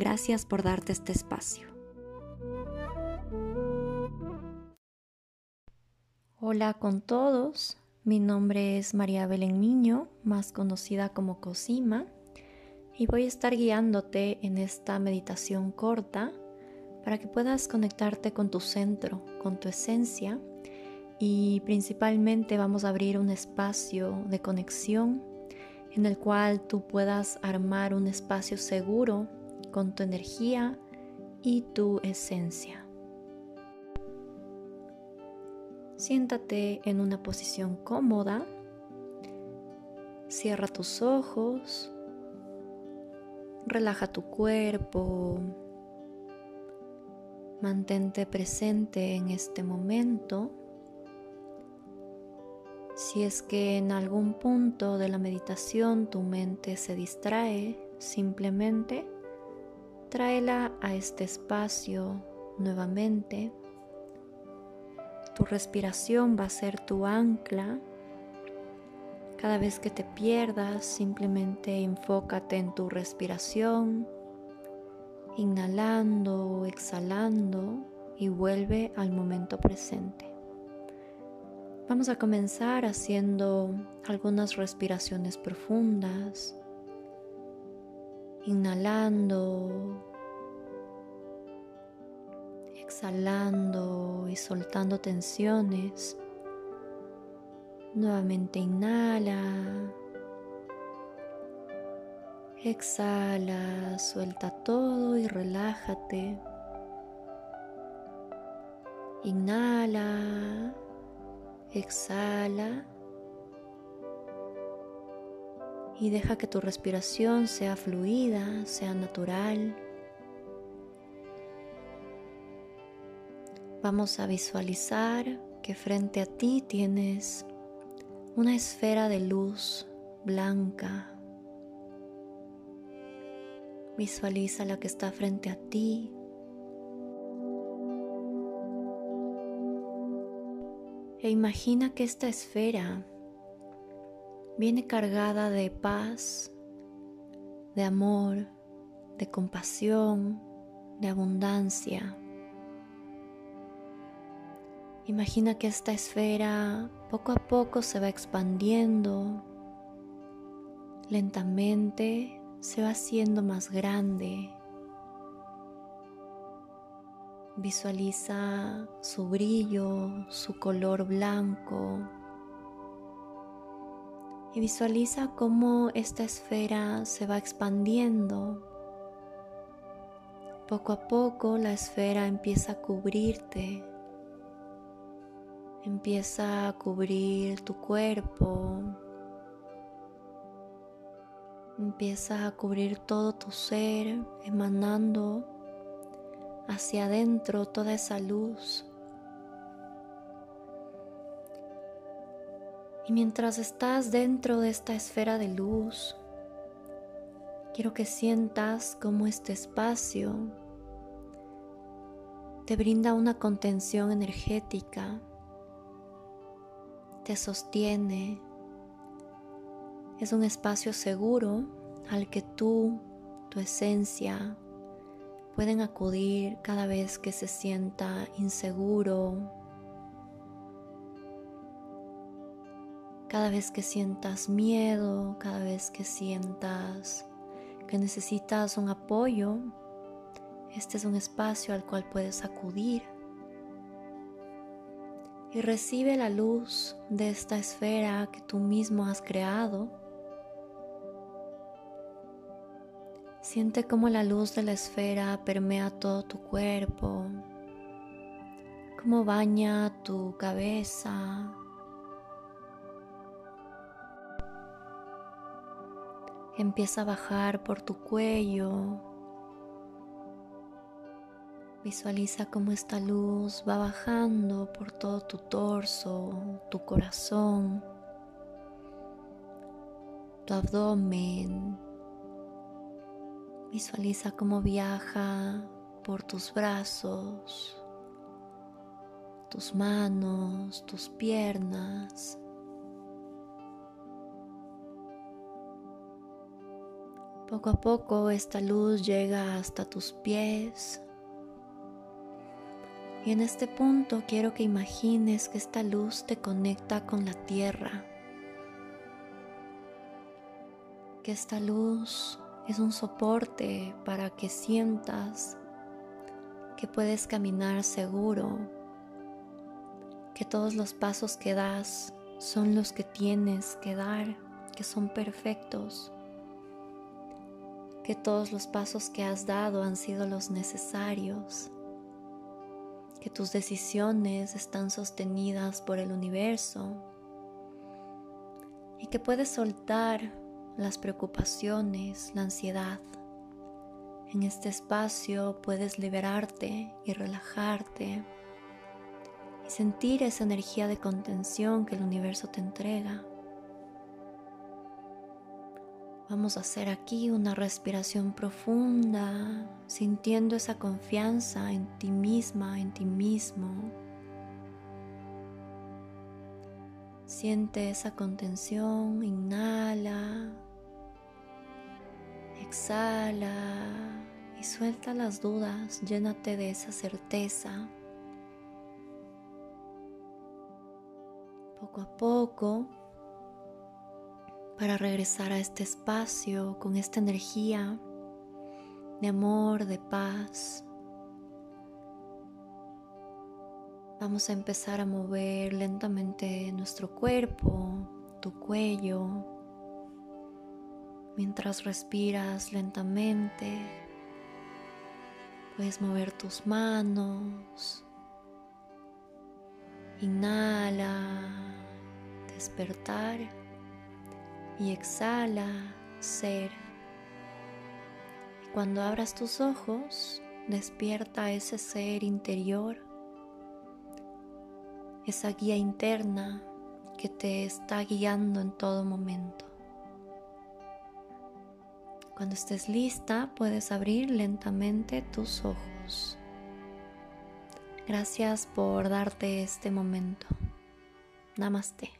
Gracias por darte este espacio. Hola con todos, mi nombre es María Belén Miño, más conocida como Cosima, y voy a estar guiándote en esta meditación corta para que puedas conectarte con tu centro, con tu esencia y principalmente vamos a abrir un espacio de conexión en el cual tú puedas armar un espacio seguro con tu energía y tu esencia. Siéntate en una posición cómoda, cierra tus ojos, relaja tu cuerpo, mantente presente en este momento. Si es que en algún punto de la meditación tu mente se distrae, simplemente tráela a este espacio nuevamente. Tu respiración va a ser tu ancla. Cada vez que te pierdas, simplemente enfócate en tu respiración, inhalando, exhalando y vuelve al momento presente. Vamos a comenzar haciendo algunas respiraciones profundas, inhalando, exhalando y soltando tensiones. Nuevamente inhala, exhala, suelta todo y relájate. Inhala. Exhala y deja que tu respiración sea fluida, sea natural. Vamos a visualizar que frente a ti tienes una esfera de luz blanca. Visualiza la que está frente a ti E imagina que esta esfera viene cargada de paz, de amor, de compasión, de abundancia. Imagina que esta esfera poco a poco se va expandiendo, lentamente se va haciendo más grande, Visualiza su brillo, su color blanco. Y visualiza cómo esta esfera se va expandiendo. Poco a poco la esfera empieza a cubrirte. Empieza a cubrir tu cuerpo. Empieza a cubrir todo tu ser, emanando hacia adentro toda esa luz. Y mientras estás dentro de esta esfera de luz, quiero que sientas cómo este espacio te brinda una contención energética, te sostiene, es un espacio seguro al que tú, tu esencia, pueden acudir cada vez que se sienta inseguro, cada vez que sientas miedo, cada vez que sientas que necesitas un apoyo, este es un espacio al cual puedes acudir y recibe la luz de esta esfera que tú mismo has creado Siente cómo la luz de la esfera permea todo tu cuerpo, cómo baña tu cabeza. Empieza a bajar por tu cuello, Visualiza cómo esta luz va bajando por todo tu torso, tu corazón, tu abdomen. Visualiza cómo viaja por tus brazos, tus manos, tus piernas. Poco a poco esta luz llega hasta tus pies, y en este punto quiero que imagines que esta luz te conecta con la tierra. Que esta luz es un soporte para que sientas que puedes caminar seguro, que todos los pasos que das son los que tienes que dar, que son perfectos, que todos los pasos que has dado han sido los necesarios que tus decisiones están sostenidas por el universo y que puedes soltar las preocupaciones, la ansiedad. En este espacio puedes liberarte y relajarte y sentir esa energía de contención que el universo te entrega. Vamos a hacer aquí una respiración profunda, sintiendo esa confianza en ti misma, en ti mismo. Siente esa contención, inhala, exhala y suelta las dudas, llénate de esa certeza. Poco a poco para regresar a este espacio con esta energía de amor, de paz. Vamos a empezar a mover lentamente nuestro cuerpo, tu cuello. Mientras respiras lentamente, puedes mover tus manos. Inhala, despertar y exhala ser. Cuando abras tus ojos, despierta ese ser interior, esa guía interna que te está guiando en todo momento. Cuando estés lista, puedes abrir lentamente tus ojos. Gracias por darte este momento. Namaste.